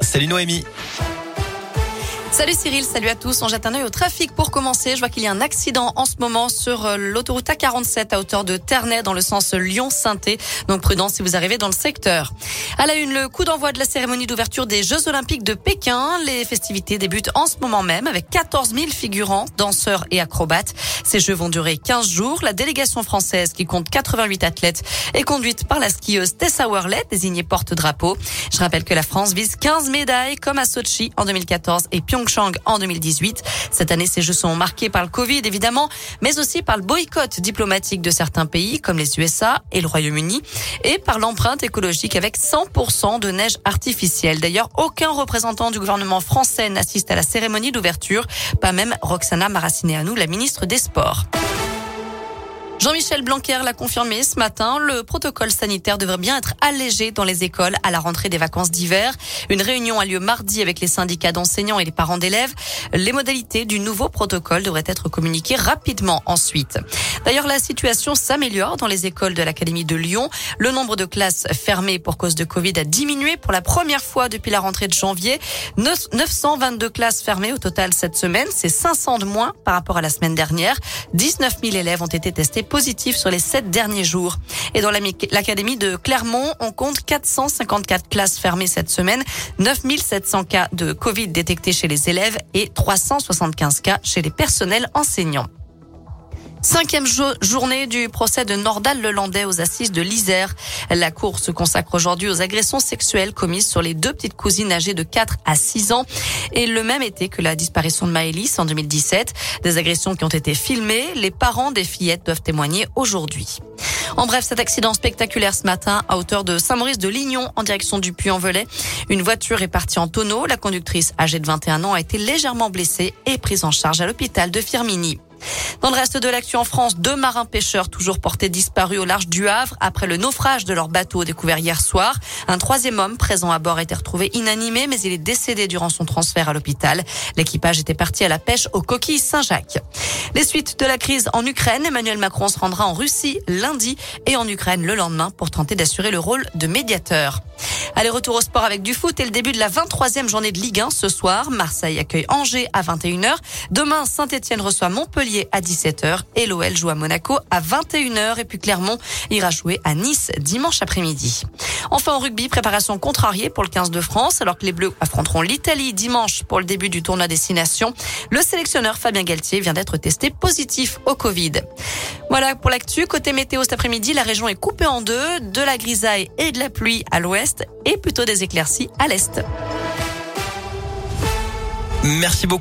Salut Noémie. Salut Cyril, salut à tous. On jette un œil au trafic pour commencer. Je vois qu'il y a un accident en ce moment sur euh, l'autoroute A47 à hauteur de Ternay dans le sens Lyon-Sainté. Donc prudence si vous arrivez dans le secteur. À la une, le coup d'envoi de la cérémonie d'ouverture des Jeux Olympiques de Pékin. Les festivités débutent en ce moment même avec 14 000 figurants, danseurs et acrobates. Ces Jeux vont durer 15 jours. La délégation française qui compte 88 athlètes est conduite par la skieuse Tessa Worley, désignée porte-drapeau. Je rappelle que la France vise 15 médailles comme à Sochi en 2014 et Pyeongchang En 2018. Cette année, ces Jeux sont marqués par le Covid, évidemment, mais aussi par le boycott diplomatique de certains pays, comme les USA et le Royaume-Uni, et par l'empreinte écologique avec 100% de neige artificielle. D'ailleurs, aucun représentant du gouvernement français n'assiste à la cérémonie d'ouverture, pas même Roxana Maracineanu, la ministre des Sports. Jean-Michel Blanquer l'a confirmé ce matin. Le protocole sanitaire devrait bien être allégé dans les écoles à la rentrée des vacances d'hiver. Une réunion a lieu mardi avec les syndicats d'enseignants et les parents d'élèves. Les modalités du nouveau protocole devraient être communiquées rapidement ensuite. D'ailleurs, la situation s'améliore dans les écoles de l'Académie de Lyon. Le nombre de classes fermées pour cause de Covid a diminué pour la première fois depuis la rentrée de janvier. 922 classes fermées au total cette semaine. C'est 500 de moins par rapport à la semaine dernière. 19 000 élèves ont été testés positifs sur les sept derniers jours. Et dans l'académie de Clermont, on compte 454 classes fermées cette semaine, 9700 cas de Covid détectés chez les élèves et 375 cas chez les personnels enseignants. Cinquième journée du procès de Nordal Lelandais aux assises de l'Isère. La cour se consacre aujourd'hui aux agressions sexuelles commises sur les deux petites cousines âgées de 4 à 6 ans et le même été que la disparition de Maëlys en 2017. Des agressions qui ont été filmées. Les parents des fillettes doivent témoigner aujourd'hui. En bref, cet accident spectaculaire ce matin à hauteur de Saint-Maurice de Lignon en direction du Puy-en-Velay. Une voiture est partie en tonneau. La conductrice âgée de 21 ans a été légèrement blessée et prise en charge à l'hôpital de Firmini. Dans le reste de l'actu en France, deux marins pêcheurs toujours portés disparus au large du Havre après le naufrage de leur bateau découvert hier soir. Un troisième homme présent à bord a été retrouvé inanimé, mais il est décédé durant son transfert à l'hôpital. L'équipage était parti à la pêche aux coquilles Saint-Jacques. Les suites de la crise en Ukraine, Emmanuel Macron se rendra en Russie lundi et en Ukraine le lendemain pour tenter d'assurer le rôle de médiateur. Allez, retour au sport avec du foot et le début de la 23e journée de Ligue 1 ce soir. Marseille accueille Angers à 21h. Demain, Saint-Etienne reçoit Montpellier à 17h et l'OL joue à Monaco à 21h. Et puis Clermont ira jouer à Nice dimanche après-midi. Enfin, en rugby, préparation contrariée pour le 15 de France alors que les Bleus affronteront l'Italie dimanche pour le début du tournoi Destination. Le sélectionneur Fabien Galtier vient d'être testé positif au Covid. Voilà pour l'actu. Côté météo cet après-midi, la région est coupée en deux, de la grisaille et de la pluie à l'ouest et plutôt des éclaircies à l'est. Merci beaucoup.